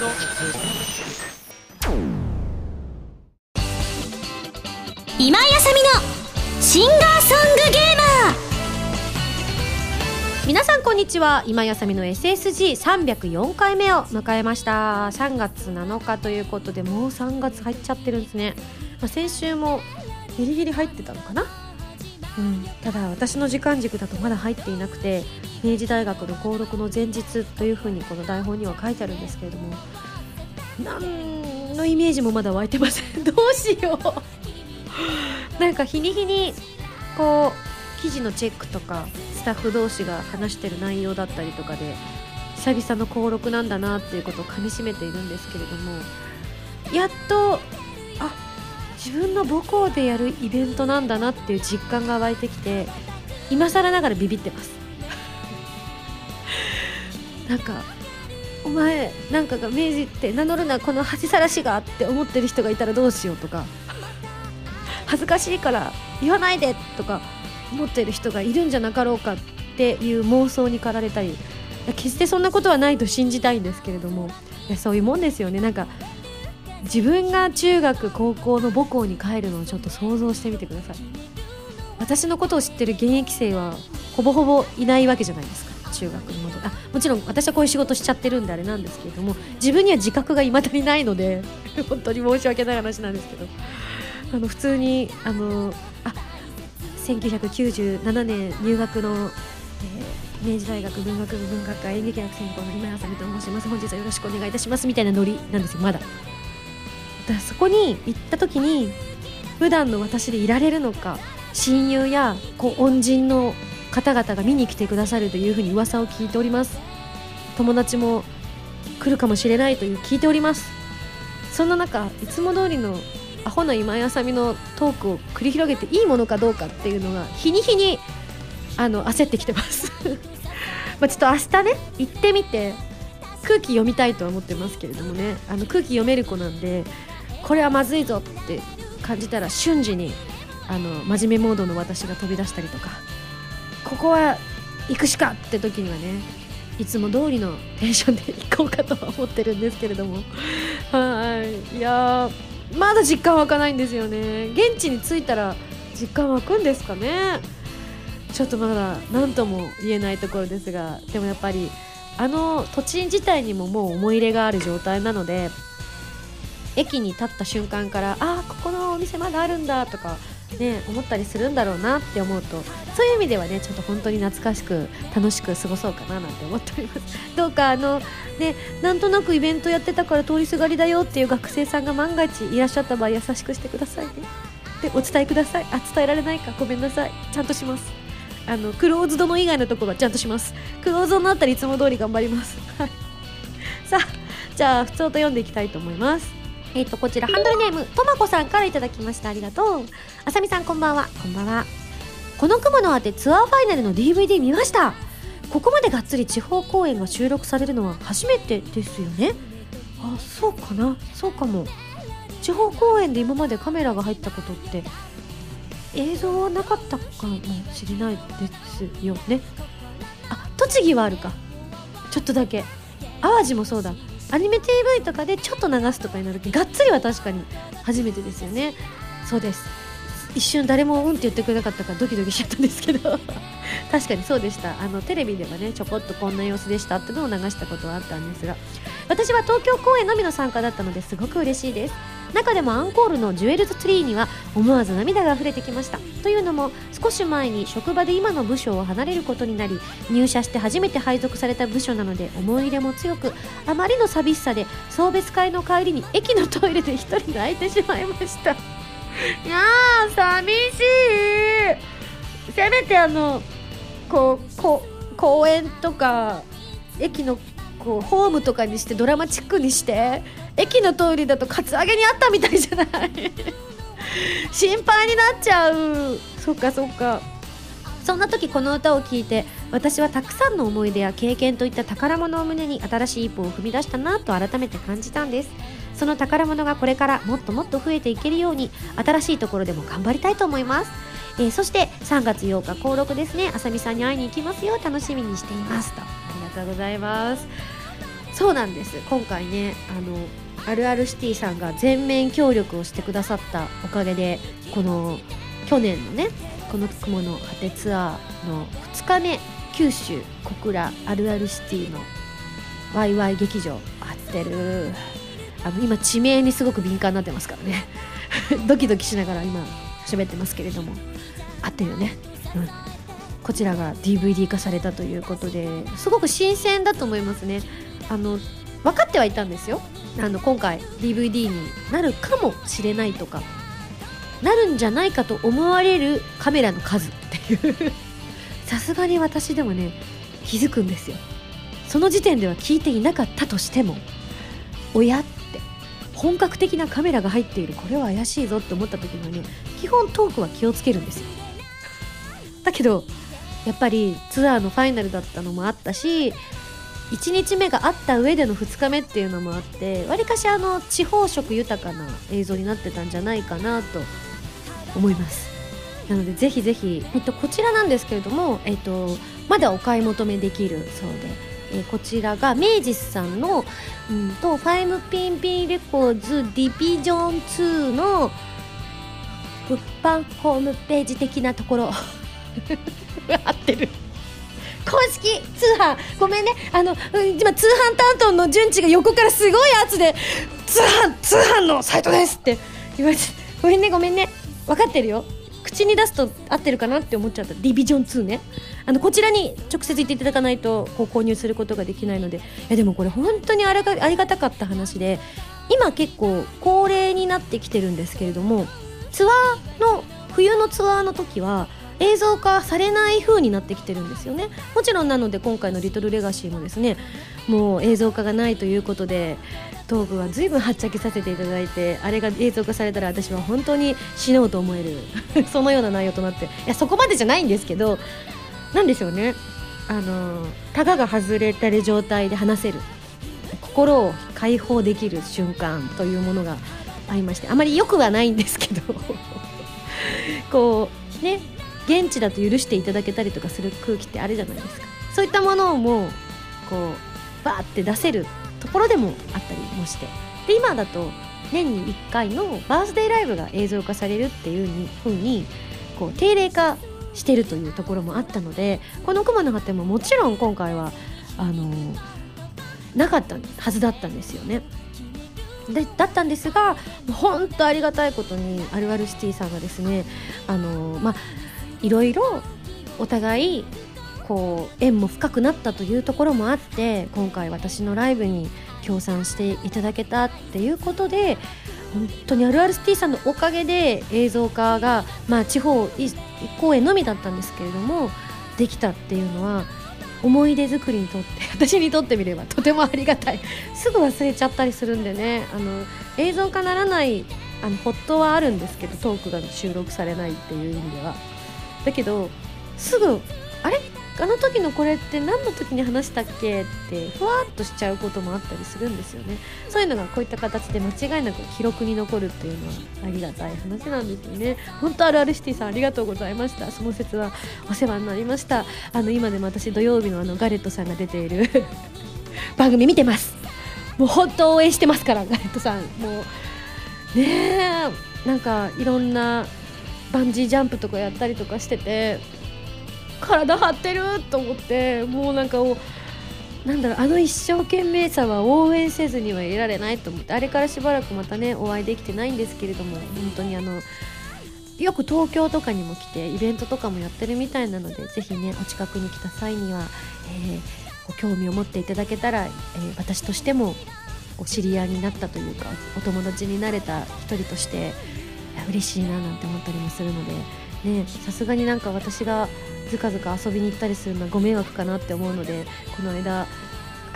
今井あさみのシンガーソングゲーマー。皆さんこんにちは。今やさみの SSG304 回目を迎えました。3月7日ということでもう3月入っちゃってるんですね、まあ、先週もギリギリ入ってたのかな。うん、ただ私の時間軸だとまだ入っていなくて明治大学の登録の前日というふうにこの台本には書いてあるんですけれども何のイメージもまだ湧いてません。どうしよう。なんか日に日にこう記事のチェックとかスタッフ同士が話してる内容だったりとかで久々の登録なんだなっていうことをかみしめているんですけれどもやっとあ自分の母校でやるイベントなんだなっていう実感が湧いてきて今更ながらビビってます。なんかお前なんかが明治って名乗るなこの恥さらしがって思ってる人がいたらどうしようとか恥ずかしいから言わないでとか思ってる人がいるんじゃなかろうかっていう妄想に駆られたり決してそんなことはないと信じたいんですけれどもいやそういうもんですよね。なんか自分が中学高校の母校に帰るのをちょっと想像してみてください。私のことを知ってる現役生はほぼほぼいないわけじゃないですか。中学に戻る。あもちろん私はこういう仕事しちゃってるんであれなんですけれども自分には自覚がいまだにないので 本当に申し訳ない話なんですけど。あの普通にあのあ1997年入学の、えー明治大学文学部文学科演劇学専攻の今井あさみと申します。本日はよろしくお願いいたしますみたいなノリなんですよまだ。だそこに行った時に普段の私でいられるのか親友やこう恩人の方々が見に来てくださるというふうに噂を聞いております。友達も来るかもしれないという聞いております。そんな中いつも通りのアホな今井あさみのトークを繰り広げていいものかどうかっていうのが日に日にあの焦ってきてます。まあちょっと明日ね行ってみて空気読みたいとは思ってますけれどもね。あの空気読める子なんでこれはまずいぞって感じたら瞬時にあの真面目モードの私が飛び出したりとか。ここは行くしかって時にはねいつも通りのテンションで行こうかとは思ってるんですけれども。はい。いやまだ実感湧かないんですよね。現地に着いたら実感湧くんですかね。ちょっとまだ何とも言えないところですが。でもやっぱりあの土地自体にももう思い入れがある状態なので駅に立った瞬間からああここのお店まだあるんだとかね思ったりするんだろうなって思うとそういう意味ではねちょっと本当に懐かしく楽しく過ごそうかななんて思っております。どうかあのねなんとなくイベントやってたから通りすがりだよっていう学生さんが万が一いらっしゃった場合優しくしてくださいね。でお伝えください。あ伝えられないか。ごめんなさい。ちゃんとします。あのクローズドの以外のところはちゃんとします。クローズドのあたりいつも通り頑張ります。さあじゃあ普通と読んでいきたいと思います。えっ、とこちらハンドルネームとまこさんからいただきました。ありがとう。あさみさんこんばんは。こんばんは。この雲のあてツアーファイナルの DVD 見ました。ここまでがっつり地方公演が収録されるのは初めてですよね。あそうかな。そうかも。地方公演で今までカメラが入ったことって映像はなかったかもしれないですよね。あ栃木はあるか。ちょっとだけ。淡路もそうだアニメ TV とかでちょっと流すとかになるってがっつりは確かに初めてですよね。そうです。一瞬誰もうんって言ってくれなかったからドキドキしちゃったんですけど。確かにそうでした。あのテレビではねちょこっとこんな様子でしたってのを流したことはあったんですが。私は東京公演のみの参加だったのですごく嬉しいです。中でもアンコールのジュエルズツリーには思わず涙が溢れてきました。というのも少し前に職場で今の部署を離れることになり入社して初めて配属された部署なので思い入れも強くあまりの寂しさで送別会の帰りに駅のトイレで一人泣いてしまいました。いやー寂しい。せめてあのこうこ公園とか駅のこうホームとかにしてドラマチックにして駅のトイレだとカツアゲにあったみたいじゃない。心配になっちゃう。そっかそっか。そんな時この歌を聴いて私はたくさんの思い出や経験といった宝物を胸に新しい一歩を踏み出したなと改めて感じたんです。その宝物がこれからもっともっと増えていけるように新しいところでも頑張りたいと思います。えーそして3月8日登録ですね。あさみさんに会いに行きますよ。楽しみにしていますと。ありがとうございます。そうなんです。今回ねあのあるあるシティさんが全面協力をしてくださったおかげでこの去年のねこの雲の果てツアーの2日目九州小倉あるあるシティのワイワイ劇場合ってるあの今地名にすごく敏感になってますからね。ドキドキしながら今喋ってますけれども。合ってるよね、うん、こちらが DVD 化されたということですごく新鮮だと思いますね。あの分かってはいたんですよ。あの今回 DVD になるかもしれないとかなるんじゃないかと思われるカメラの数っていう。さすがに私でもね気づくんですよ。その時点では聞いていなかったとしても親っ本格的なカメラが入っている。これは怪しいぞって思った時に基本トークは気をつけるんですよ。だけどやっぱりツアーのファイナルだったのもあったし1日目があった上での2日目っていうのもあってわりかしあの地方色豊かな映像になってたんじゃないかなと思います。なのでぜひぜひ、えっと、こちらなんですけれども、えっと、まだお買い求めできるそうで、えこちらが明治さんの、うんと、ファイムピンピンレコーズディビジョン2の物販ホームページ的なところ。合ってる。公式通販。ごめんね。あの今通販担当の順次が横からすごい圧で通販通販のサイトですって。言われてごめんねごめんね。分かってるよ。口に出すと合ってるかなって思っちゃった。ディビジョン2ね。あのこちらに直接言っていただかないとこう購入することができないので。いやでもこれ本当にあらがありがたかった話で今結構恒例になってきてるんですけれどもツアーの冬のツアーの時は映像化されない風になってきてるんですよね。もちろんなので今回の「リトルレガシーもですねもう映像化がないということでトークは随分はっちゃけさせていただいてあれが映像化されたら私は本当に死のうと思える。そのような内容となって。いやそこまでじゃないんですけどなんでしょうね。あのタガが外れてる状態で話せる。心を解放できる瞬間というものがありましてあまり良くはないんですけど。こうね現地だと許していただけたりとかする空気ってあるじゃないですか。そういったものをもうこうバーって出せるところでもあったりもして。で今だと年に1回のバースデーライブが映像化されるっていうふうにこう定例化してるというところもあったのでこの熊の果てももちろん今回はあのなかったはずだったんですよね。でだったんですが本当ありがたいことにあるあるシティさんがですねあの、まあ、いろいろお互いこう縁も深くなったというところもあって今回私のライブに協賛していただけたっていうことで本当にあるあるシティさんのおかげで映像化が、まあ、地方公演のみだったんですけれどもできたっていうのは思い出作りにとって 私にとってみればとてもありがたい。すぐ忘れちゃったりするんでねあの映像化ならないあのホットはあるんですけどトークが収録されないっていう意味では。だけどすぐあれ？あの時のこれって何の時に話したっけってふわっとしちゃうこともあったりするんですよね。そういうのがこういった形で間違いなく記録に残るっていうのはありがたい話なんですよね。本当あるあるシティさんありがとうございました。その説はお世話になりました。あの今でも私土曜日のあのガレットさんが出ている 番組見てます。もう本当応援してますからガレットさん。もうねえなんかいろんなバンジージャンプとかやったりとかしてて体張ってると思ってもうなんかなんだろうあの一生懸命さは応援せずにはいられないと思ってあれからしばらくまたねお会いできてないんですけれども本当にあのよく東京とかにも来てイベントとかもやってるみたいなのでぜひねお近くに来た際には、えー、ご興味を持っていただけたら、えー、私としてもお知り合いになったというかお友達になれた一人として嬉しいななんて思ったりもするのでねさすがになんか私がずかずか遊びに行ったりするのはご迷惑かなって思うのでこの間あ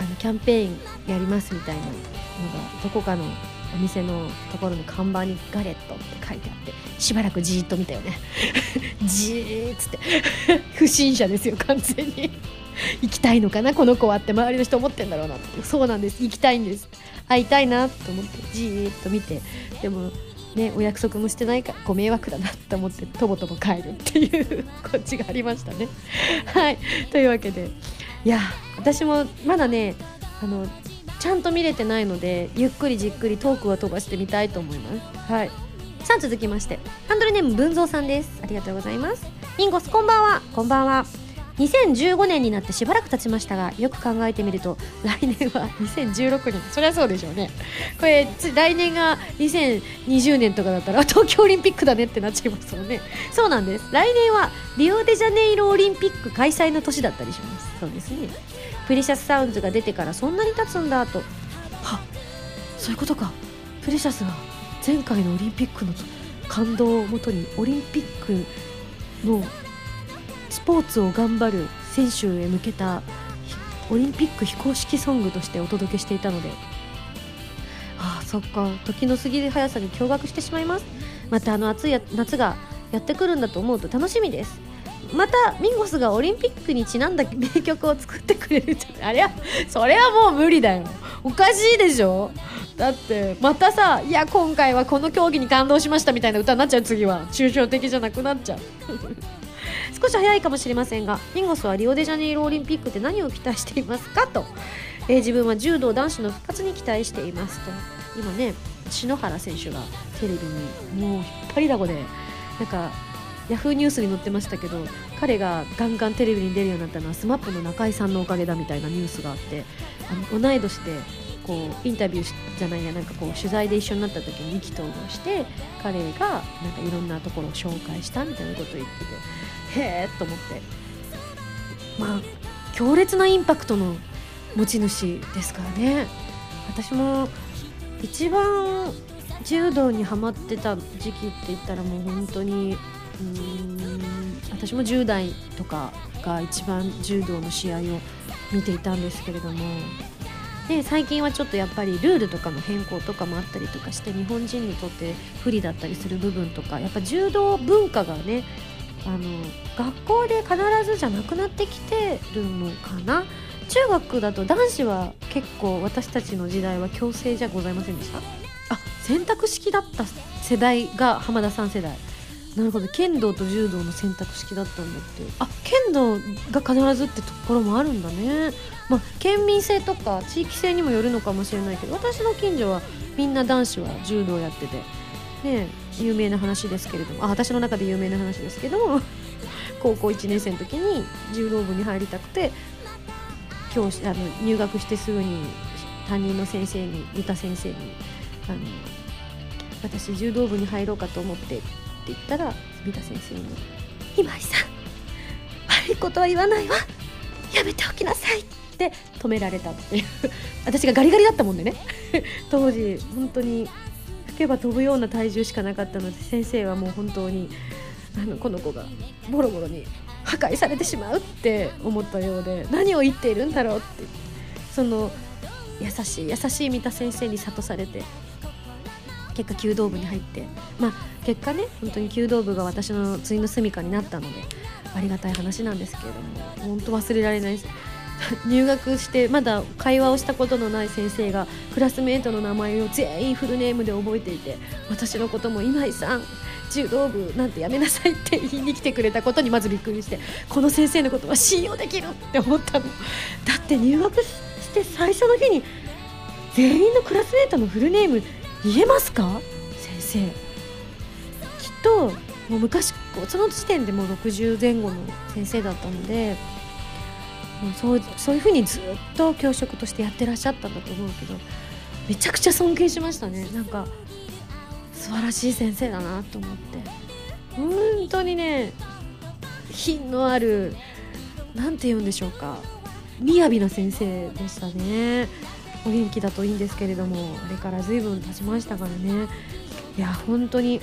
のキャンペーンやりますみたいなのがどこかのお店のところの看板に「ガレット」って書いてあってしばらくじーっと見たよね。じーっつって。不審者ですよ完全に。行きたいのかなこの子はって周りの人思ってんだろうなって。そうなんです。行きたいんです。会いたいなと思ってじーっと見て。でもね、お約束もしてないからご迷惑だなと思ってとぼとぼ帰るっていう こっちがありましたね。はい。というわけでいや私もまだねあのちゃんと見れてないのでゆっくりじっくりトークは飛ばしてみたいと思います。はい。さあ続きまして。ハンドルネーム文蔵さんです。ありがとうございます。ミンゴスこんばんは。こんばんは。2015年になってしばらく経ちましたがよく考えてみると来年は2016年そりゃそうでしょうね。これ来年が2020年とかだったら東京オリンピックだねってなっちゃいますもんね。そうなんです。来年はリオデジャネイロオリンピック開催の年だったりします。そうですね。 Precious Sounds が出てからそんなに経つんだと。はそういうことか。 Precious が前回のオリンピックの感動をもとにオリンピックのスポーツを頑張る選手へ向けたオリンピック非公式ソングとしてお届けしていたので。ああそっか。時の過ぎる速さに驚愕してしまいます。またあの暑い夏がやってくるんだと思うと楽しみです。またミンゴスがオリンピックにちなんだ名曲を作ってくれるじゃあれはそれはもう無理だよ。おかしいでしょ。だってまたさいや今回はこの競技に感動しましたみたいな歌になっちゃう次は。抽象的じゃなくなっちゃう。少し早いかもしれませんがミンゴスはリオデジャネイロオリンピックで何を期待していますかと、えー自分は柔道男子の復活に期待していますと。今ね篠原選手がテレビにもう引っ張りだこでなんかヤフーニュースに載ってましたけど彼がガンガンテレビに出るようになったのは SMAP の中居さんのおかげだみたいなニュースがあってあの同い年でこうインタビューじゃないやなんかこう取材で一緒になった時に意気投合して彼がなんかいろんなところを紹介したみたいなことを言っててへえと思って。まあ強烈なインパクトの持ち主ですからね。私も一番柔道にハマってた時期って言ったらもう本当にうーん私も10代とかが一番柔道の試合を見ていたんですけれども。で最近はちょっとやっぱりルールとかの変更とかもあったりとかして日本人にとって不利だったりする部分とかやっぱ柔道文化がねあの学校で必ずじゃなくなってきてるのかな？中学だと男子は結構私たちの時代は強制じゃございませんでした？あ選択式だった世代が浜田さん世代。なるほど。剣道と柔道の選択式だったんだって。あ剣道が必ずってところもあるんだね。まあ県民性とか地域性にもよるのかもしれないけど私の近所はみんな男子は柔道やってて。ね有名な話ですけれどもあ私の中で有名な話ですけども 高校1年生の時に柔道部に入りたくて教師あの入学してすぐに担任の先生に歌先生にあの私柔道部に入ろうかと思ってって言ったら三田先生に「今井さん悪いことは言わないわ。やめておきなさい」って止められたっていう。私がガリガリだったもんでね。当時本当にけば飛ぶような体重しかなかったので先生はもう本当にあのこの子がボロボロに破壊されてしまうって思ったようで何を言っているんだろうってその優しい優しい三田先生に諭されて結果弓道部に入ってまあ結果ね本当に弓道部が私のついの住処になったのでありがたい話なんですけれども本当忘れられないです。入学してまだ会話をしたことのない先生がクラスメートの名前を全員フルネームで覚えていて私のことも今井さん柔道部なんてやめなさいって言いに来てくれたことにまずびっくりしてこの先生のことは信用できるって思ったの。だって入学して最初の日に全員のクラスメートのフルネーム言えますか？先生。きっともう昔その時点でもう60前後の先生だったのでもうそうそういうふうにずっと教職としてやってらっしゃったんだと思うけどめちゃくちゃ尊敬しましたね。なんか素晴らしい先生だなと思って。本当にね品のあるなんて言うんでしょうか。雅な先生でしたね。お元気だといいんですけれどもあれから随分経ちましたからね。いや本当に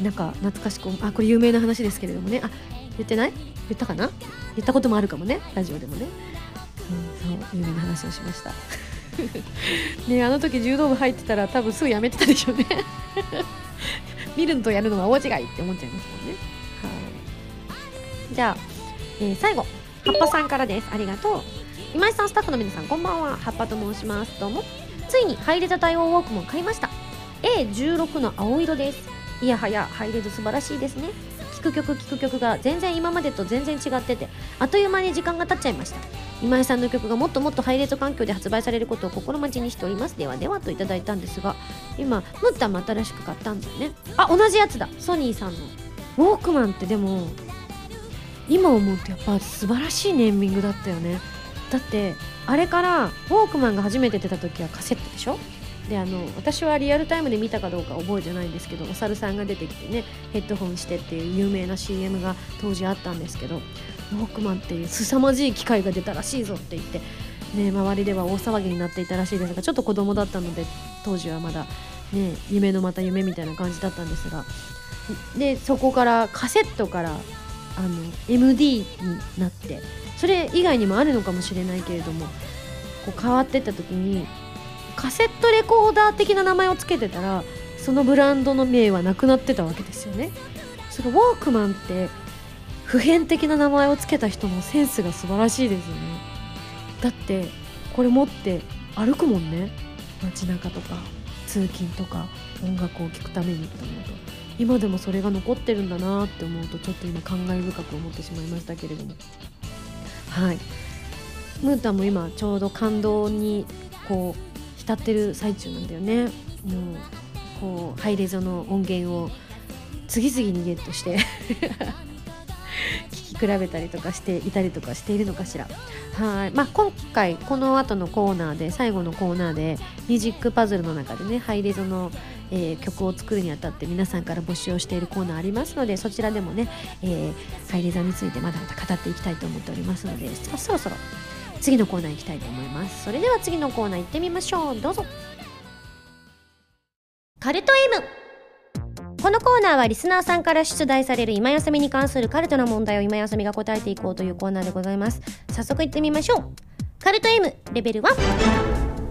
なんか懐かしくあこれ有名な話ですけれどもね。あ言ってない？言ったかな？言ったこともあるかもね。ラジオでもね、うん、そう有名な話をしました。ねあの時柔道部入ってたら多分すぐやめてたでしょうね。見るのとやるのは大違いって思っちゃいますもんね。はい。じゃあ、えー最後葉っぱさんからです。ありがとう。今井さんスタッフの皆さんこんばんは。葉っぱと申します。どうも。ついにハイレザ対応ウォークも買いました。A16 の青色です。いやはやハイレゾ素晴らしいですね。聴く曲聴く曲が全然今までと全然違っててあっという間に時間が経っちゃいました。今井さんの曲がもっともっとハイレート環境で発売されることを心待ちにしております。ではではといただいたんですが今ムッタンも新しく買ったんだよね。あ同じやつだ。ソニーさんの。ウォークマンってでも今思うとやっぱ素晴らしいネーミングだったよね。だってあれからウォークマンが初めて出た時はカセットでしょ？であの私はリアルタイムで見たかどうか覚えてないんですけどお猿さんが出てきてねヘッドホンしてっていう有名な CM が当時あったんですけどウォークマンっていう凄まじい機械が出たらしいぞって言って、ね、周りでは大騒ぎになっていたらしいですがちょっと子供だったので当時はまだ、ね、夢のまた夢みたいな感じだったんですがでそこからカセットからあの MD になってそれ以外にもあるのかもしれないけれどもこう変わってった時にカセットレコーダー的な名前を付けてたらそのブランドの名はなくなってたわけですよね。それウォークマンって普遍的な名前を付けた人のセンスが素晴らしいですよね。だってこれ持って歩くもんね。街中とか通勤とか音楽を聴くためにと思うと。今でもそれが残ってるんだなって思うとちょっと今感慨深く思ってしまいましたけれども。はい。ムータンも今ちょうど感動にこう浸ってる最中なんだよね。もうこうハイレゾの音源を次々にゲットして 聞き比べたりとかしていたりとかしているのかしら。はい、まあ、今回この後のコーナーで最後のコーナーでミュージックパズルの中でねハイレゾの、えー、曲を作るにあたって皆さんから募集をしているコーナーありますのでそちらでもね、えー、ハイレゾについてまだまだ語っていきたいと思っておりますのでそろそろ次のコーナー行きたいと思います。それでは次のコーナー行ってみましょう。どうぞ。カルト M このコーナーはリスナーさんから出題される今休みに関するカルトな問題を今休みが答えていこうというコーナーでございます。早速行ってみましょう。カルト M レベル1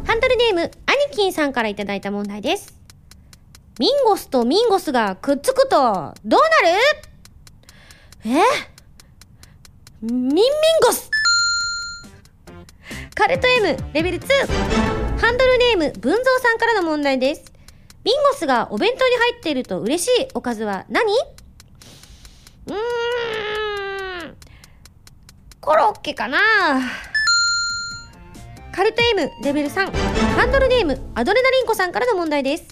ハンドルネーム。アニキンさんからいただいた問題です。ミンゴスとミンゴスがくっつくとどうなる？え？ミンミンゴス。カルト M レベル2ハンドルネーム文蔵さんからの問題です。ビンゴスがお弁当に入っていると嬉しいおかずは何？うーん。コロッケかな。カルト M レベル3ハンドルネームアドレナリンコさんからの問題です。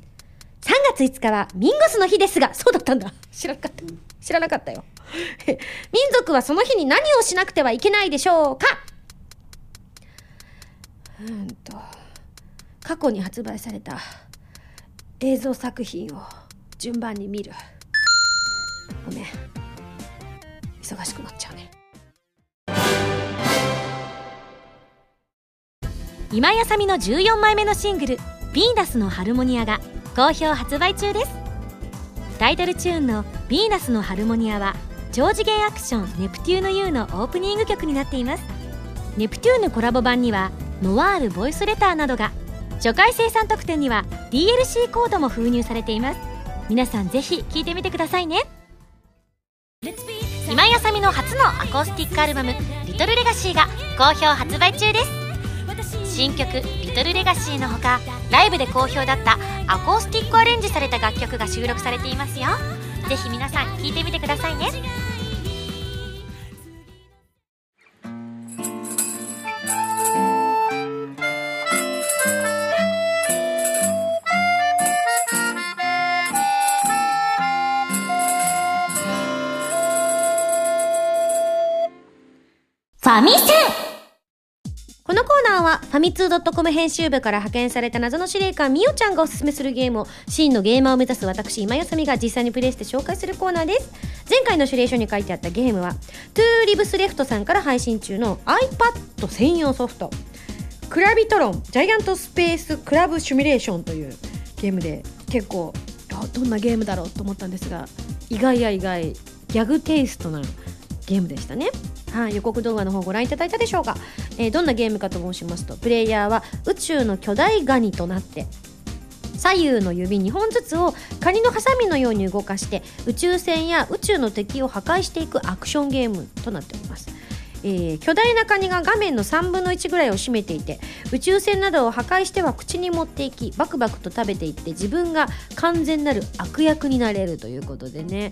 3月5日はミンゴスの日ですがそうだったんだ。知らなかった。知らなかったよ。民族はその日に何をしなくてはいけないでしょうか？うんと。過去に発売された映像作品を順番に見る。ごめん。忙しくなっちゃうね。今やさみの14枚目のシングル「ヴィーナスのハルモニア」が好評発売中です。タイトルチューンの「ヴィーナスのハルモニア」は超次元アクション「ネプテューヌ U」のオープニング曲になっています。ネプテューヌコラボ版にはノワールボイスレターなどが初回生産特典には DLC コードも封入されています。皆さんぜひ聴いてみてくださいね。今井あさみの初のアコースティックアルバム「リトルレガシーが好評発売中です。新曲「リトルレガシーのほかライブで好評だったアコースティックアレンジされた楽曲が収録されていますよ。ぜひ皆さん聴いてみてくださいね。ァミセこのコー。ナーはファミ通 .com 編集部から派遣された謎の司令官みおちゃんがおすすめするゲームを真のゲーマーを目指す私今井麻美が実際にプレイして紹介するコーナーです。前回の指令書に書いてあったゲームは Two Lives Left さんから配信中の iPad 専用ソフト。 Crabitron Giant Space Crab Simulation というゲームで結構どんなゲームだろうと思ったんですが意外や意外ギャグテイストなゲームでしたね。はい、予告動画の方ご覧いただいたでしょうか、えーどんなゲームかと申しますとプレイヤーは宇宙の巨大ガニとなって左右の指2本ずつをカニのハサミのように動かして宇宙船や宇宙の敵を破壊していくアクションゲームとなっております、えー巨大なカニが画面の3分の1ぐらいを占めていて宇宙船などを破壊しては口に持っていきバクバクと食べていって自分が完全なる悪役になれるということでね。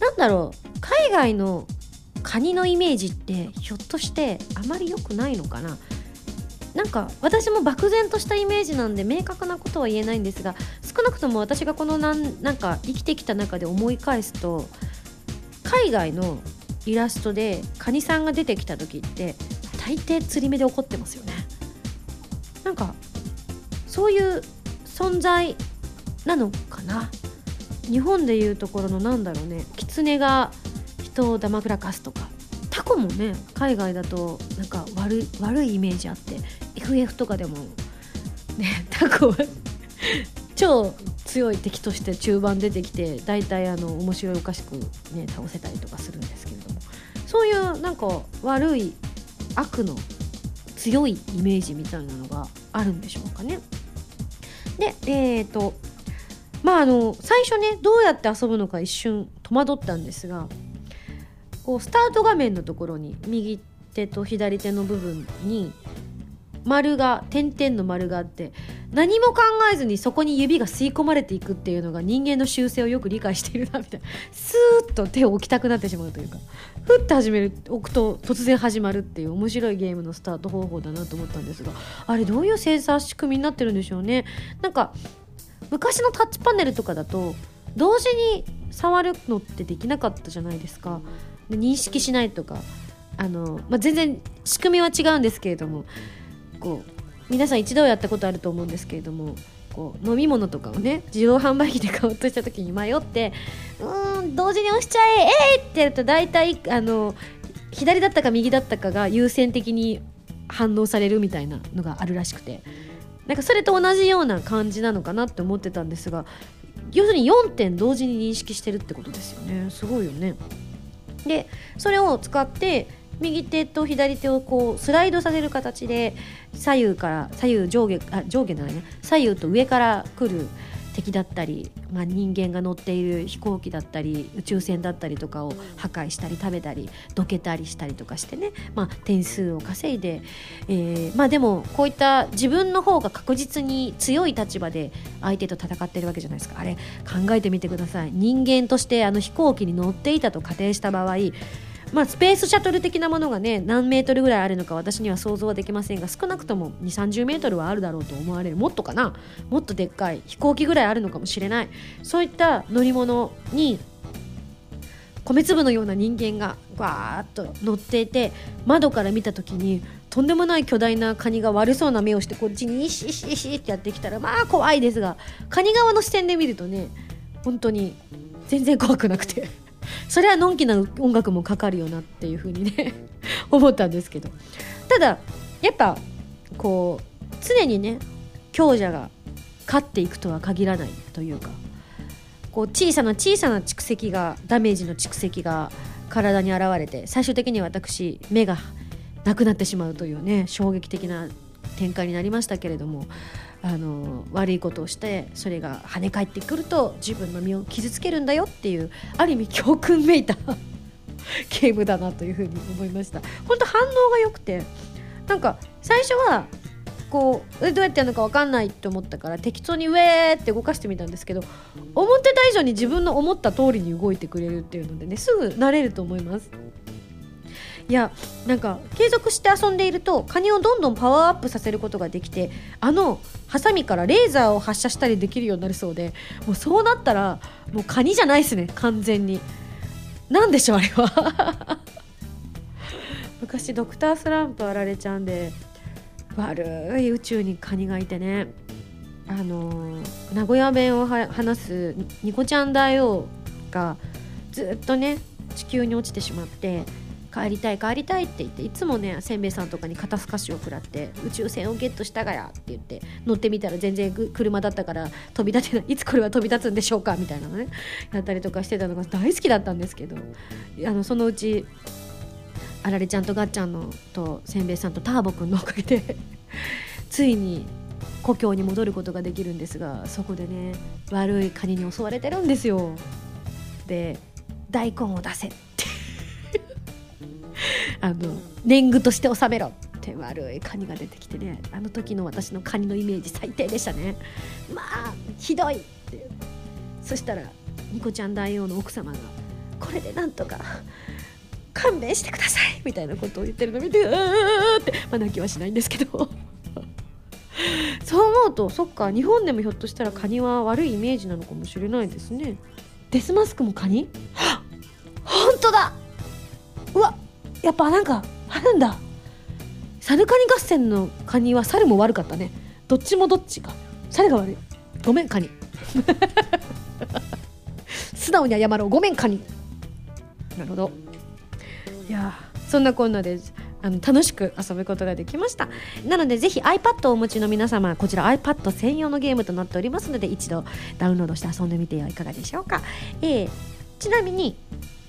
なんだろう。海外のカニのイメージってひょっとしてあまり良くないのかな？なんか私も漠然としたイメージなんで明確なことは言えないんですが少なくとも私がこのなんなんか生きてきた中で思い返すと海外のイラストでカニさんが出てきた時って大抵釣り目で怒ってますよね。なんかそういう存在なのかな？日本でいうところのなんだろうねキツネが人をだまくらかすとかタコもね海外だとなんか悪い悪いイメージあって FF とかでもね タコは超強い敵として中盤出てきて大体あの面白いおかしくね倒せたりとかするんですけれどもそういうなんか悪い悪の強いイメージみたいなのがあるんでしょうかね。でえっ、ー、とまああの最初ねどうやって遊ぶのか一瞬戸惑ったんですがこうスタート画面のところに右手と左手の部分に丸が点々の丸があって何も考えずにそこに指が吸い込まれていくっていうのが人間の習性をよく理解しているなみたいな。スーッと手を置きたくなってしまうというかふって始める置くと突然始まるっていう面白いゲームのスタート方法だなと思ったんですがあれどういうセンサー仕組みになってるんでしょうね。なんか昔のタッチパネルとかだと同時に触るのってできなかったじゃないですか。認識しないとかあの、まあ、全然仕組みは違うんですけれどもこう皆さん一度やったことあると思うんですけれどもこう飲み物とかをね自動販売機で買おうとした時に迷ってうーん同時に押しちゃええー、ってやると大体あの左だったか右だったかが優先的に反応されるみたいなのがあるらしくて。なんかそれと同じような感じなのかなって思ってたんですが要するに4点同時に認識してるってことですよね。すごいよね。でそれを使って右手と左手をこうスライドさせる形で左右から左右上下あ上下じゃないね。左右と上から来る敵だったり、まあ、人間が乗っている飛行機だったり宇宙船だったりとかを破壊したり食べたりどけたりしたりとかしてね、まあ、点数を稼いで、えー、まあでもこういった自分の方が確実に強い立場で相手と戦ってるわけじゃないですか。あれ考えてみてください。人間としてあの飛行機に乗っていたと仮定した場合まあ、スペースシャトル的なものがね何メートルぐらいあるのか私には想像はできませんが少なくとも2 3 0メートルはあるだろうと思われる。もっとかなもっとでっかい飛行機ぐらいあるのかもしれない。そういった乗り物に米粒のような人間がわーっと乗っていて窓から見た時にとんでもない巨大なカニが悪そうな目をしてこっちにイシイシイシってやってきたらまあ怖いですがカニ側の視点で見るとね本当に全然怖くなくて。それはのんきな音楽もかかるよなっていうふうにね 思ったんですけど。ただやっぱこう常にね強者が勝っていくとは限らないというかこう小さな小さな蓄積がダメージの蓄積が体に現れて最終的に私目がなくなってしまうというね衝撃的な展開になりましたけれどもあの悪いことをしてそれが跳ね返ってくると自分の身を傷つけるんだよっていうある意味教訓めいた ゲームだなというふうに思いました。本当反応が良くてなんか最初はこうどうやってやるのか分かんないって思ったから適当にウェーって動かしてみたんですけど思ってた以上に自分の思った通りに動いてくれるっていうのでねすぐ慣れると思います。いやなんか継続して遊んでいるとカニをどんどんパワーアップさせることができてあのハサミからレーザーを発射したりできるようになるそうでもうそうなったらもうカニじゃないですね完全に。何でしょうあれは。昔ドクタースランプあられちゃんで悪い宇宙にカニがいてね。あのー、名古屋弁を話すニコちゃん大王がずっとね地球に落ちてしまって帰りたい帰りたいって言っていつもねせんべいさんとかに肩透かしを食らって宇宙船をゲットしたがやって言って乗ってみたら全然車だったから飛び立てないいつこれは飛び立つんでしょうかみたいなのねやったりとかしてたのが大好きだったんですけどあのそのうちあられちゃんとがっちゃんのとせんべいさんとターボくんのおかげでついに故郷に戻ることができるんですがそこでね悪いカニに襲われてるんですよ。で大根を出せあの年貢として納めろって悪いカニが出てきてね。あの時の私のカニのイメージ最低でしたね。まあひどいって。そしたらニコちゃん大王の奥様がこれでなんとか勘弁してください。みたいなことを言ってるの見てうーって、まあ、泣きはしないんですけど。そう思うとそっか。日本でもひょっとしたらカニは悪いイメージなのかもしれないですね。デスマスクもカニ？本当だ！うわ！やっぱなんかあるんだ。サルカニ合戦のカニは猿も悪かったね。どっちもどっちか。猿が悪い。ごめんカニ。素直に謝ろう。ごめんカニ。なるほど。いやそんなこんなであの楽しく遊ぶことができました。なのでぜひ iPad をお持ちの皆様こちら iPad 専用のゲームとなっておりますので一度ダウンロードして遊んでみてはいかがでしょうか、えーちなみに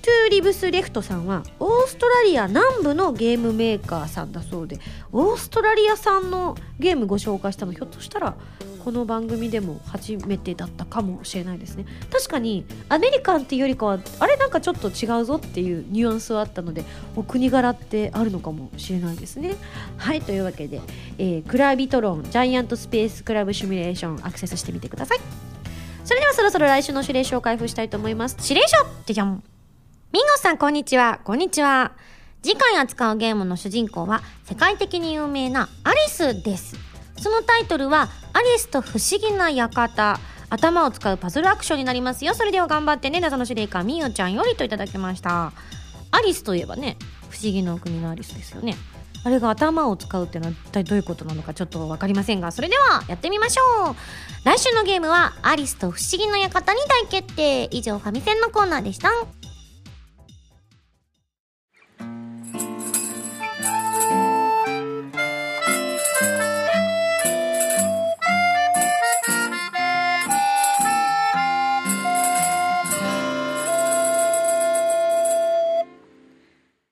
トゥーリブスレフトさんはオーストラリア南部のゲームメーカーさんだそうでオーストラリア産のゲームご紹介したのひょっとしたらこの番組でも初めてだったかもしれないですね。確かにアメリカンっていうよりかはあれなんかちょっと違うぞっていうニュアンスはあったのでお国柄ってあるのかもしれないですね。はいというわけで、えークラビトロンジャイアントスペースクラブシミュレーションアクセスしてみてください。それではそろそろ来週の指令書を開封したいと思います。指令書じゃじゃん。ミンゴさん、こんにちは。こんにちは。次回扱うゲームの主人公は、世界的に有名なアリスです。そのタイトルは、アリスと不思議な館。頭を使うパズルアクションになりますよ。それでは頑張ってね。謎の司令官、みゆちゃんよりといただきました。アリスといえばね、不思議の国のアリスですよね。あれが頭を使うっていうのは一体どういうことなのかちょっとわかりませんが、それではやってみましょう。来週のゲームは、アリスと不思議の館に大決定。以上、ファミセンのコーナーでした。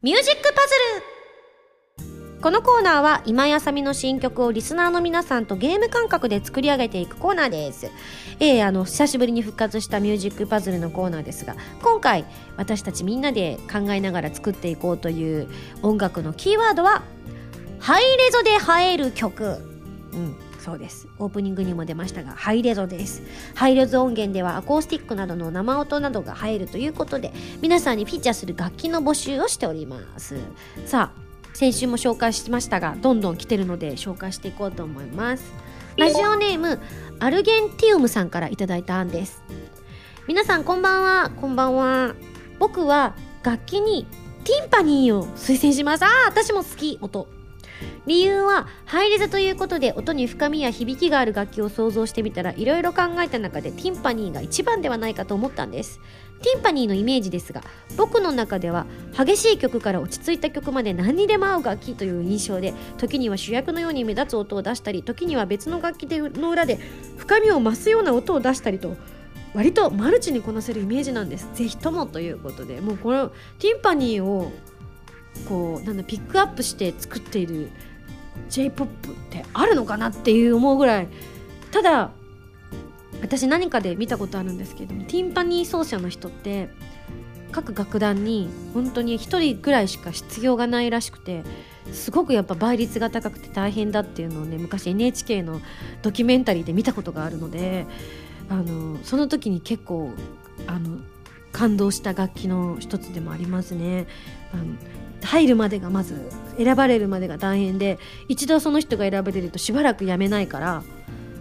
ミュージックパズルこのコーナーは今やさみの新曲をリスナーの皆さんとゲーム感覚で作り上げていくコーナーです。えー、あの、久しぶりに復活したミュージックパズルのコーナーですが、今回私たちみんなで考えながら作っていこうという音楽のキーワードは、ハイレゾで映える曲。うん。そうです。オープニングにも出ましたがハイレゾです。ハイレゾ音源ではアコースティックなどの生音などが入るということで皆さんにフィーチャーする楽器の募集をしております。さあ先週も紹介しましたがどんどん来てるので紹介していこうと思います。ラジオネームアルゲンティウムさんからいただいた案です。皆さんこんばんは。こんばんは。僕は楽器にティンパニーを推薦します。あー私も好き。音。理由はハイレゾということで音に深みや響きがある楽器を想像してみたらいろいろ考えた中でティンパニーが一番ではないかと思ったんです。ティンパニーのイメージですが僕の中では激しい曲から落ち着いた曲まで何にでも合う楽器という印象で時には主役のように目立つ音を出したり時には別の楽器の裏で深みを増すような音を出したりと割とマルチにこなせるイメージなんです。ぜひともということでもうこのティンパニーをこうなんだピックアップして作っている j p o p ってあるのかなっていう思うぐらいただ私何かで見たことあるんですけどティンパニー奏者の人って各楽団に本当に1人ぐらいしか必要がないらしくてすごくやっぱ倍率が高くて大変だっていうのをね昔 NHK のドキュメンタリーで見たことがあるのであのその時に結構あの感動した楽器の一つでもありますね。あの入るまでがまず選ばれるまでが大変で一度その人が選ばれるとしばらく辞めないから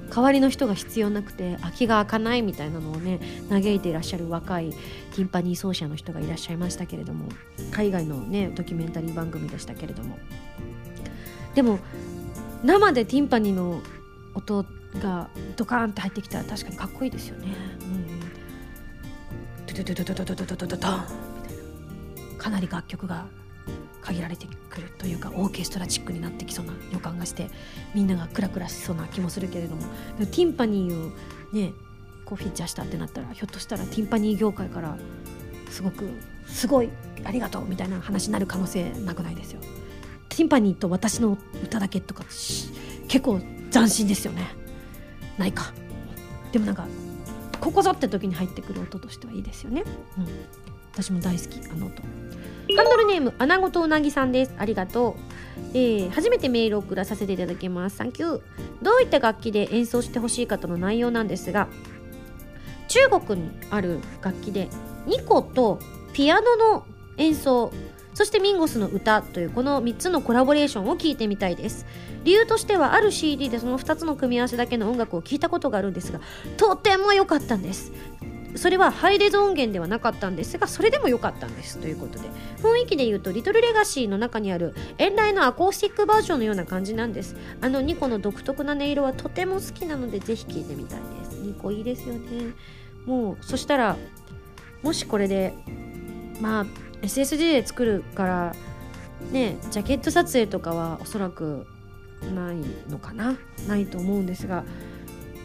代わりの人が必要なくて空きが開かないみたいなのをね嘆いていらっしゃる若いティンパニー奏者の人がいらっしゃいましたけれども海外のねドキュメンタリー番組でしたけれどもでも生でティンパニーの音がドカーンって入ってきたら確かにかっこいいですよね。うんドドドドドドドドドドンみたいなかなり楽曲が限られてくるというかオーケストラチックになってきそうな予感がしてみんながクラクラしそうな気もするけれどもティンパニーをねこうフィーチャーしたってなったらひょっとしたらティンパニー業界からすごくすごいありがとうみたいな話になる可能性なくないですよ。ティンパニーと私の歌だけとか結構斬新ですよね。ないか。でもなんかここぞって時に入ってくる音としてはいいですよね。うん、私も大好きあの音。ハンドルネーム穴子とうなぎさんです。ありがとう、えー、初めてメールを送らさせていただきます。サンキューどういった楽器で演奏してほしいかとの内容なんですが中国にある楽器でニコとピアノの演奏そしてミンゴスの歌というこの3つのコラボレーションを聞いてみたいです。理由としてはある CD でその2つの組み合わせだけの音楽を聴いたことがあるんですがとても良かったんです。それはハイレゾ音源ではなかったんですがそれでも良かったんですということで雰囲気で言うと「リトルレガシー」の中にある遠来のアコースティックバージョンのような感じなんです。あの2個の独特な音色はとても好きなのでぜひ聴いてみたいです。2個いいですよね。もうそしたらもしこれでまあ SSD で作るからねジャケット撮影とかはおそらくないのかな？ないと思うんですが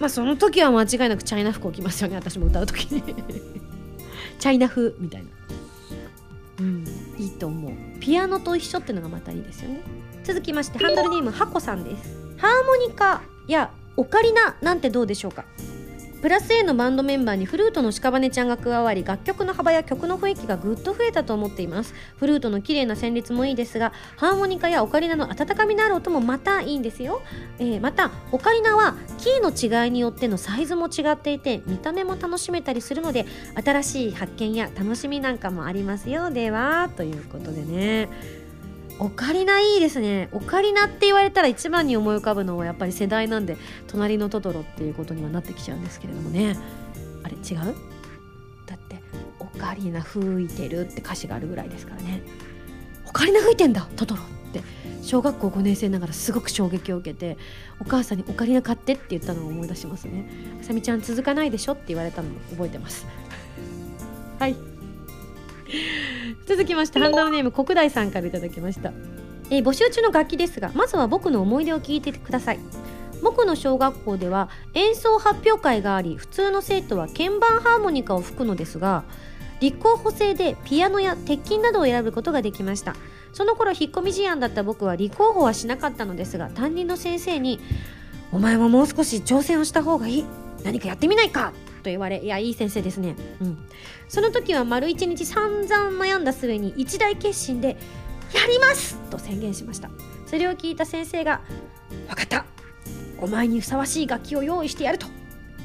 まあその時は間違いなくチャイナ服を着ますよね。私も歌う時に。チャイナ風みたいな。うん。いいと思う。ピアノと一緒っていうのがまたいいですよね。続きましてハンドルネームハコさんです。ハーモニカやオカリナなんてどうでしょうか？プラス A のバンドメンバーにフルートの屍ちゃんが加わり楽曲の幅や曲の雰囲気がぐっと増えたと思っています。フルートの綺麗な旋律もいいですがハーモニカやオカリナの温かみのある音もまたいいんですよ、えーまたオカリナはキーの違いによってのサイズも違っていて見た目も楽しめたりするので新しい発見や楽しみなんかもありますよ。ではということでね。オカリナいいですね。オカリナって言われたら一番に思い浮かぶのはやっぱり世代なんで隣のトトロっていうことにはなってきちゃうんですけれどもね。あれ違う？だってオカリナ吹いてるって歌詞があるぐらいですからね。オカリナ吹いてんだトトロって。小学校5年生ながらすごく衝撃を受けてお母さんにオカリナ買ってって言ったのを思い出しますね。あさみちゃん続かないでしょって言われたのを覚えてます。はい。続きましてハンドルネーム国大さんからいただきました、えー募集中の楽器ですがまずは僕の思い出を聞いてください。僕の小学校では演奏発表会があり普通の生徒は鍵盤ハーモニカを吹くのですが立候補制でピアノや鉄琴などを選ぶことができました。その頃引っ込み思案だった僕は立候補はしなかったのですが担任の先生に「お前ももう少し挑戦をした方がいい。何かやってみないか!」と言われいやいい先生ですね。うん。その時は丸一日散々悩んだ末に一大決心で「やります!」と宣言しました。それを聞いた先生が「分かった。お前にふさわしい楽器を用意してやる」と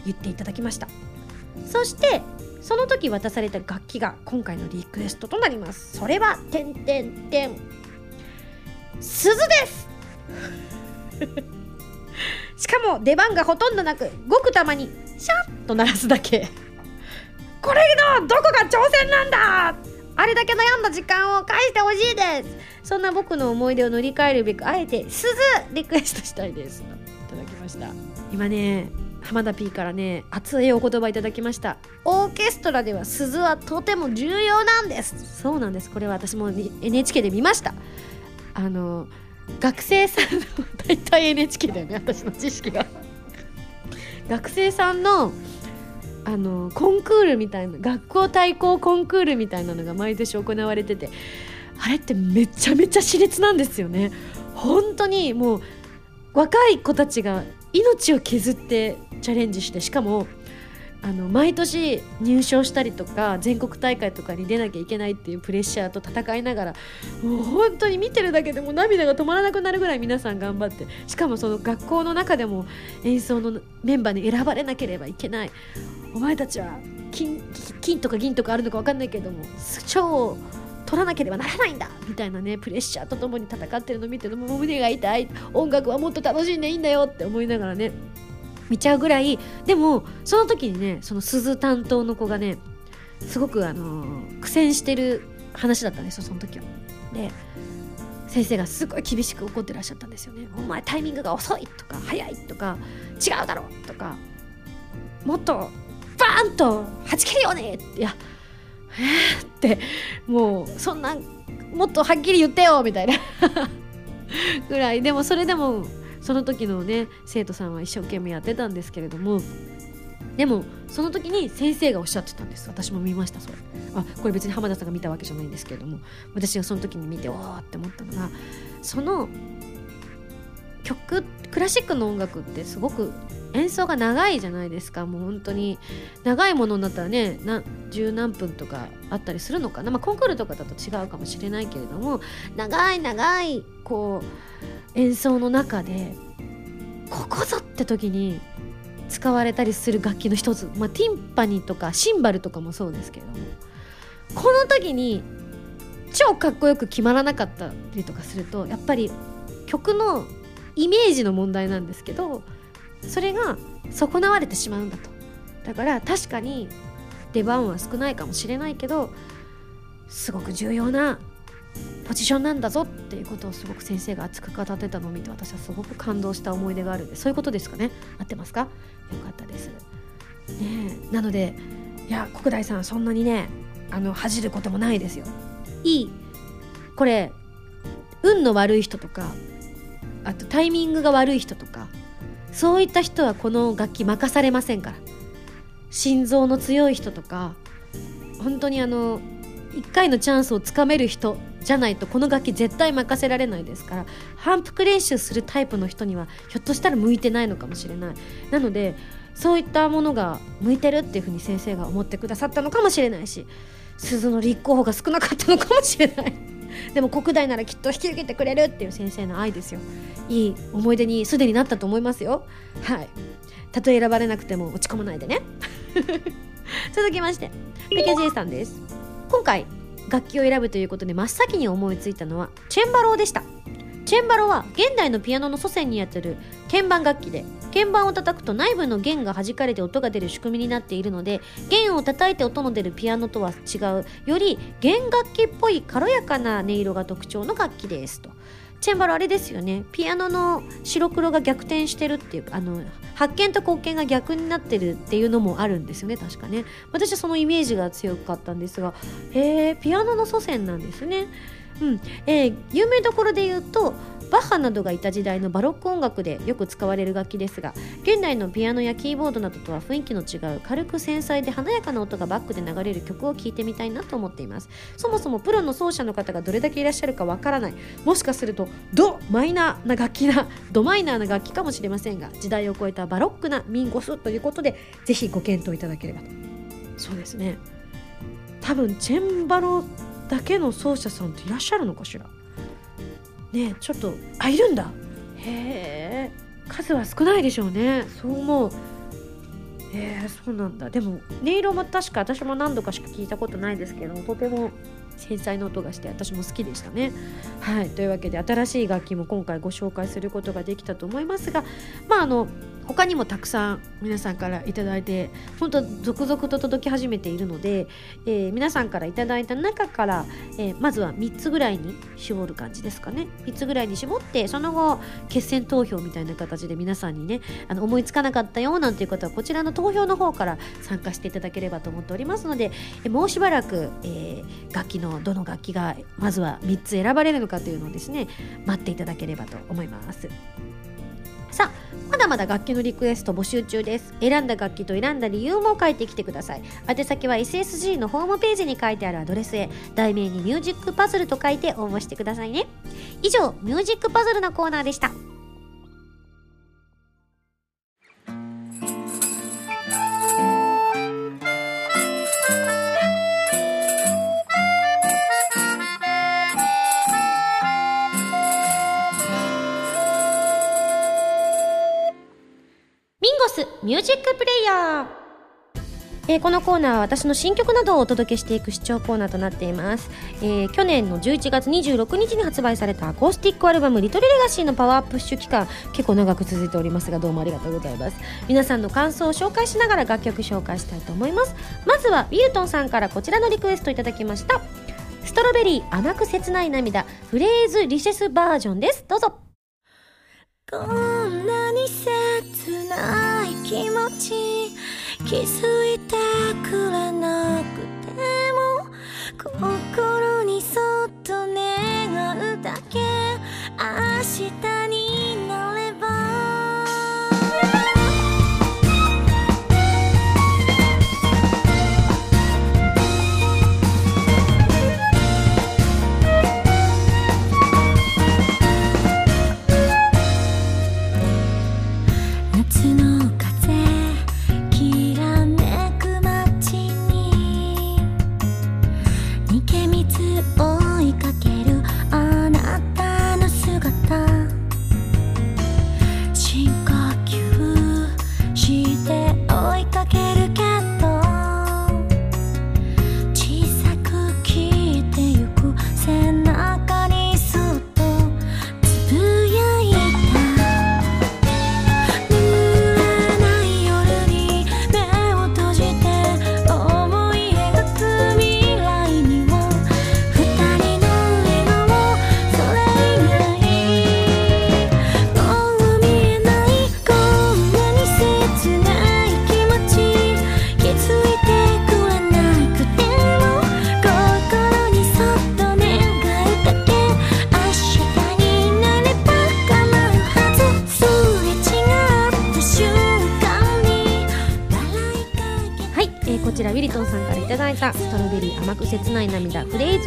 言っていただきました。そしてその時渡された楽器が今回のリクエストとなります。それは「てんてんてん」鈴です。しかも出番がほとんどなくごくたまにシャッと鳴らすだけ。これのどこが挑戦なんだ！あれだけ悩んだ時間を返してほしいです！そんな僕の思い出を乗り換えるべくあえて鈴リクエストしたいです。いただきました。今ね浜田 P からね熱いお言葉いただきました。オーケストラでは鈴はとても重要なんです。そうなんです。これは私も NHK で見ました。あの学生さんの大体 NHK だよね私の知識が学生さんのあのコンクールみたいな学校対抗コンクールみたいなのが毎年行われててあれってめちゃめちゃ熾烈なんですよね。本当にもう若い子たちが命を削ってチャレンジしてしかもあの毎年入賞したりとか全国大会とかに出なきゃいけないっていうプレッシャーと戦いながらもう本当に見てるだけでも涙が止まらなくなるぐらい皆さん頑張ってしかもその学校の中でも演奏のメンバーに選ばれなければいけない。お前たちは金金とか銀とかあるのか分かんないけども賞を取らなければならないんだみたいなねプレッシャーとともに戦ってるの見てるのも胸が痛い音楽はもっと楽しんでいいんだよって思いながらね見ちゃうぐらいでもその時にねその鈴担当の子がねすごくあのー苦戦してる話だったんですよその時は。で先生がすごい厳しく怒ってらっしゃったんですよね。お前タイミングが遅いとか早いとか違うだろとかもっとバーンと弾けるよねっていやえーってもうそんなもっとはっきり言ってよみたいな ぐらいでもそれでもその時のね生徒さんは一生懸命やってたんですけれどもでもその時に先生がおっしゃってたんです。私も見ましたそれ。あこれ別に浜田さんが見たわけじゃないんですけれども。私がその時に見ておーって思ったのがその曲クラシックの音楽ってすごく演奏が長いじゃないですか。もう本当に長いものになったらね十何分とかあったりするのかな、まあ、コンクールとかだと違うかもしれないけれども長い長いこう演奏の中でここぞって時に使われたりする楽器の一つ、まあ、ティンパニとかシンバルとかもそうですけれどもこの時に超かっこよく決まらなかったりとかするとやっぱり曲のイメージの問題なんですけどそれが損なわれてしまうんだと。だから確かに出番は少ないかもしれないけどすごく重要なポジションなんだぞっていうことをすごく先生が熱く語ってたのを見て私はすごく感動した思い出があるんでそういうことですかね。合ってますか？よかったです、ねえ、なのでいや国大さんそんなにねあの恥じることもないですよ。いい。これ運の悪い人とかあとタイミングが悪い人とかそういった人はこの楽器任されませんから。心臓の強い人とか本当にあの1回のチャンスをつかめる人じゃないとこの楽器絶対任せられないですから反復練習するタイプの人にはひょっとしたら向いてないのかもしれない。なのでそういったものが向いてるっていうふうに先生が思ってくださったのかもしれないし鈴の立候補が少なかったのかもしれない。でも国大ならきっと引き受けてくれるっていう先生の愛ですよ。いい思い出にすでになったと思いますよ。はい。たとえ選ばれなくても落ち込まないでね。続きましてペケジェイさんです。今回楽器を選ぶということで真っ先に思いついたのはチェンバローでした。チェンバロは現代のピアノの祖先にあたる鍵盤楽器で鍵盤を叩くと内部の弦が弾かれて音が出る仕組みになっているので弦を叩いて音の出るピアノとは違うより弦楽器っぽい軽やかな音色が特徴の楽器ですと。チェンバロあれですよね。ピアノの白黒が逆転してるっていうあの発見と黒鍵が逆になってるっていうのもあるんですよね確かね。私はそのイメージが強かったんですがへえピアノの祖先なんですね。うん。えー、有名どころで言うとバッハなどがいた時代のバロック音楽でよく使われる楽器ですが現代のピアノやキーボードなどとは雰囲気の違う軽く繊細で華やかな音がバックで流れる曲を聴いてみたいなと思っています。そもそもプロの奏者の方がどれだけいらっしゃるかわからない。もしかするとドマイナーな楽器なドマイナーな楽器かもしれませんが時代を超えたバロックなミンゴスということでぜひご検討いただければと。そうですね。多分チェンバロだけの奏者さんっていらっしゃるのかしら？ねちょっとあいるんだ。へえ数は少ないでしょうね。そう思う。えーそうなんだ。でも音色も確か私も何度かしか聞いたことないですけどとても繊細な音がして私も好きでしたね。はいというわけで新しい楽器も今回ご紹介することができたと思いますがまああの他にもたくさん皆さんから頂いて本当続々と届き始めているので、えー、皆さんから頂いた中から、えー、まずは3つぐらいに絞る感じですかね3つぐらいに絞ってその後決選投票みたいな形で皆さんにねあの思いつかなかったよなんていう方はこちらの投票の方から参加していただければと思っておりますので、えー、もうしばらく、え楽器のどの楽器がまずは3つ選ばれるのかというのをですね待っていただければと思います。さあまだまだ楽器のリクエスト募集中です。選んだ楽器と選んだ理由も書いてきてください。宛先は SSG のホームページに書いてあるアドレスへ題名にミュージックパズルと書いて応募してくださいね。以上ミュージックパズルのコーナーでした。ミュージックプレイヤー。えー、このコーナーは私の新曲などをお届けしていく視聴コーナーとなっています、えー、去年の11月26日に発売されたアコースティックアルバム「リトルレガシーのパワープッシュ期間。結構長く続いておりますがどうもありがとうございます。皆さんの感想を紹介しながら楽曲紹介したいと思います。まずはウィルトンさんからこちらのリクエストいただきました。ストロベリー甘く切ない涙。フレーズリシェスバージョンです。どうぞ。こんなに切ない気持ち気づいてくれなくても心にそっと願うだけ。明日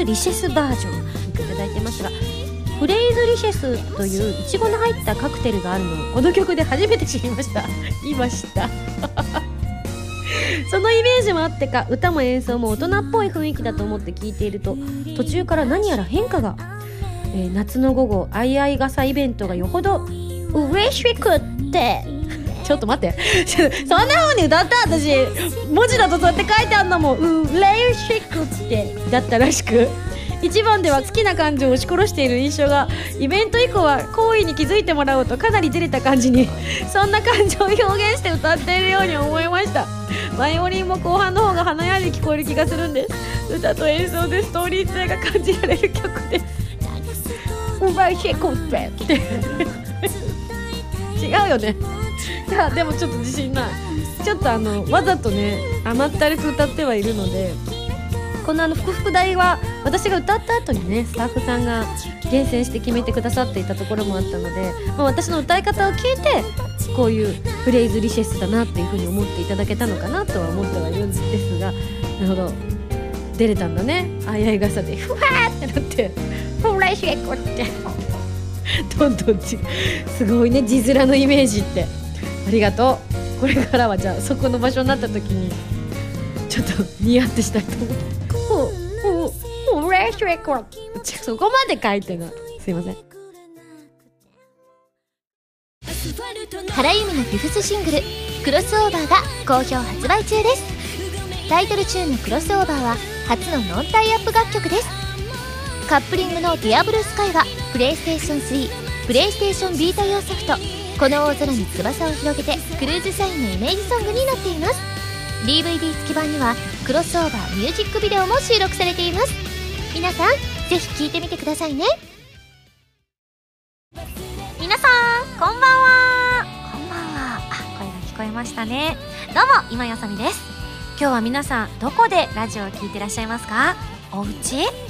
ズリシェスバージョンいただいてますがフレーズリシェスといういちごの入ったカクテルがあるのをこの曲で初めて知りました。いました。そのイメージもあってか歌も演奏も大人っぽい雰囲気だと思って聴いていると途中から何やら変化が、えー夏の午後あいあい傘イベントがよほど嬉しくって。ちょっと待って。そんな風に歌った？私文字だとそうやって書いてあんのもん。嬉しくって。だったらしく。一番では好きな感情を押し殺している印象がイベント以降は好意に気づいてもらおうとかなりずれた感じにそんな感情を表現して歌っているように思いました。バイオリンも後半の方が華やいで聞こえる気がするんです。歌と演奏でストーリー性が感じられる曲で。す うまいしこってって。違うよね。いやでもちょっと自信ない。ちょっとあのわざとね甘ったるく歌ってはいるのでこのあの「ふくふく大」は私が歌った後にねスタッフさんが厳選して決めてくださっていたところもあったので、まあ、私の歌い方を聞いてこういうフレーズリシェスだなっていうふうに思っていただけたのかなとは思ってはいるんですがなるほど。出れたんだね。あいあい傘でふわってなって「フレッシュエコ」って。どんどんすごいね字面のイメージって。ありがとう。これからはじゃあそこの場所になった時にちょっとニヤってしたいと思う。ほう。ほう。ほう。レッシュエコちそこまで書いてなすいません。原由美のフィフスシングル「クロスオーバー」が好評発売中です。タイトルチューンの「クロスオーバー」は初のノンタイアップ楽曲です。カップリングの「ディアブルスカイはプレイステーション3プレイステーションビータ用ソフト「この大空に翼を広げて」クルーズサインのイメージソングになっています。DVD 付き版にはクロスオーバーミュージックビデオも収録されています。皆さんぜひ聴いてみてくださいね。皆さんこんばんは。こんばんは。あ声が聞こえましたね。どうも今やさみです。今日は皆さんどこでラジオを聞いてらっしゃいますか？お家？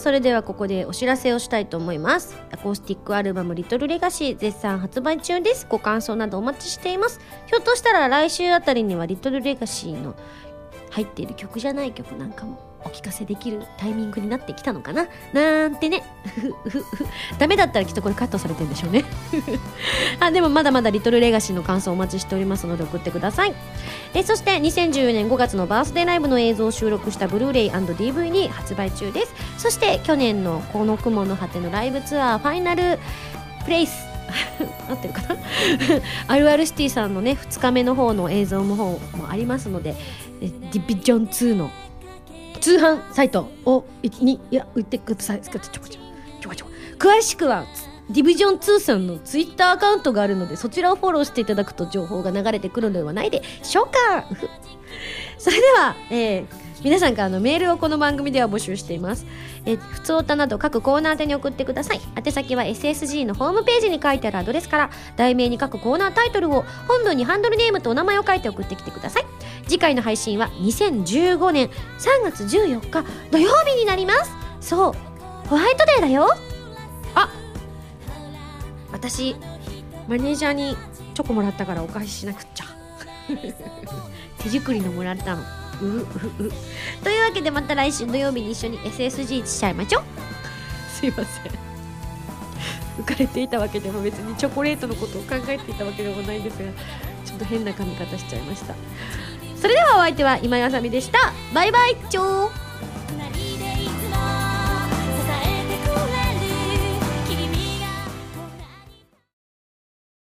それではここでお知らせをしたいと思います。アコースティックアルバム「リトルレガシー絶賛発売中です。ご感想などお待ちしています。ひょっとしたら来週あたりにはリトルレガシーの入っている曲じゃない曲なんかもお聞かせできるタイミングになってきたのかな？なんてね。ダメだったらきっとこれカットされてるんでしょうね。あでもまだまだリトルレガシーの感想お待ちしておりますので送ってください。えそして2014年5月のバースデーライブの映像を収録したブルーレイ &DVD 発売中です。そして去年のこの雲の果てのライブツアーファイナルプレイス。合ってるかな？あるあるシティさんのね2日目の方の映像の方もありますのでディビジョン2の通販サイトをいにいや売ってください。ちょこちょこ。ちょこちょこ詳しくはディビジョン2さんのツイッターアカウントがあるのでそちらをフォローしていただくと情報が流れてくるのではないでしょうか。それでは、えー皆さんからのメールをこの番組では募集しています。えー、普通歌など各コーナー宛てに送ってください。宛先は SSG のホームページに書いてあるアドレスから、題名に各コーナータイトルを、本文にハンドルネームとお名前を書いて送ってきてください。次回の配信は2015年3月14日土曜日になります。そう、ホワイトデーだよ。あ私、マネージャーにチョコもらったからお返ししなくっちゃ。手作りのもらったの。ううというわけでまた来週土曜日に一緒に SSG しちゃいましょうすいません。浮かれていたわけでも別にチョコレートのことを考えていたわけでもないんですがちょっと変な髪型しちゃいました。それではお相手は今井あさみでした。バイバイチョー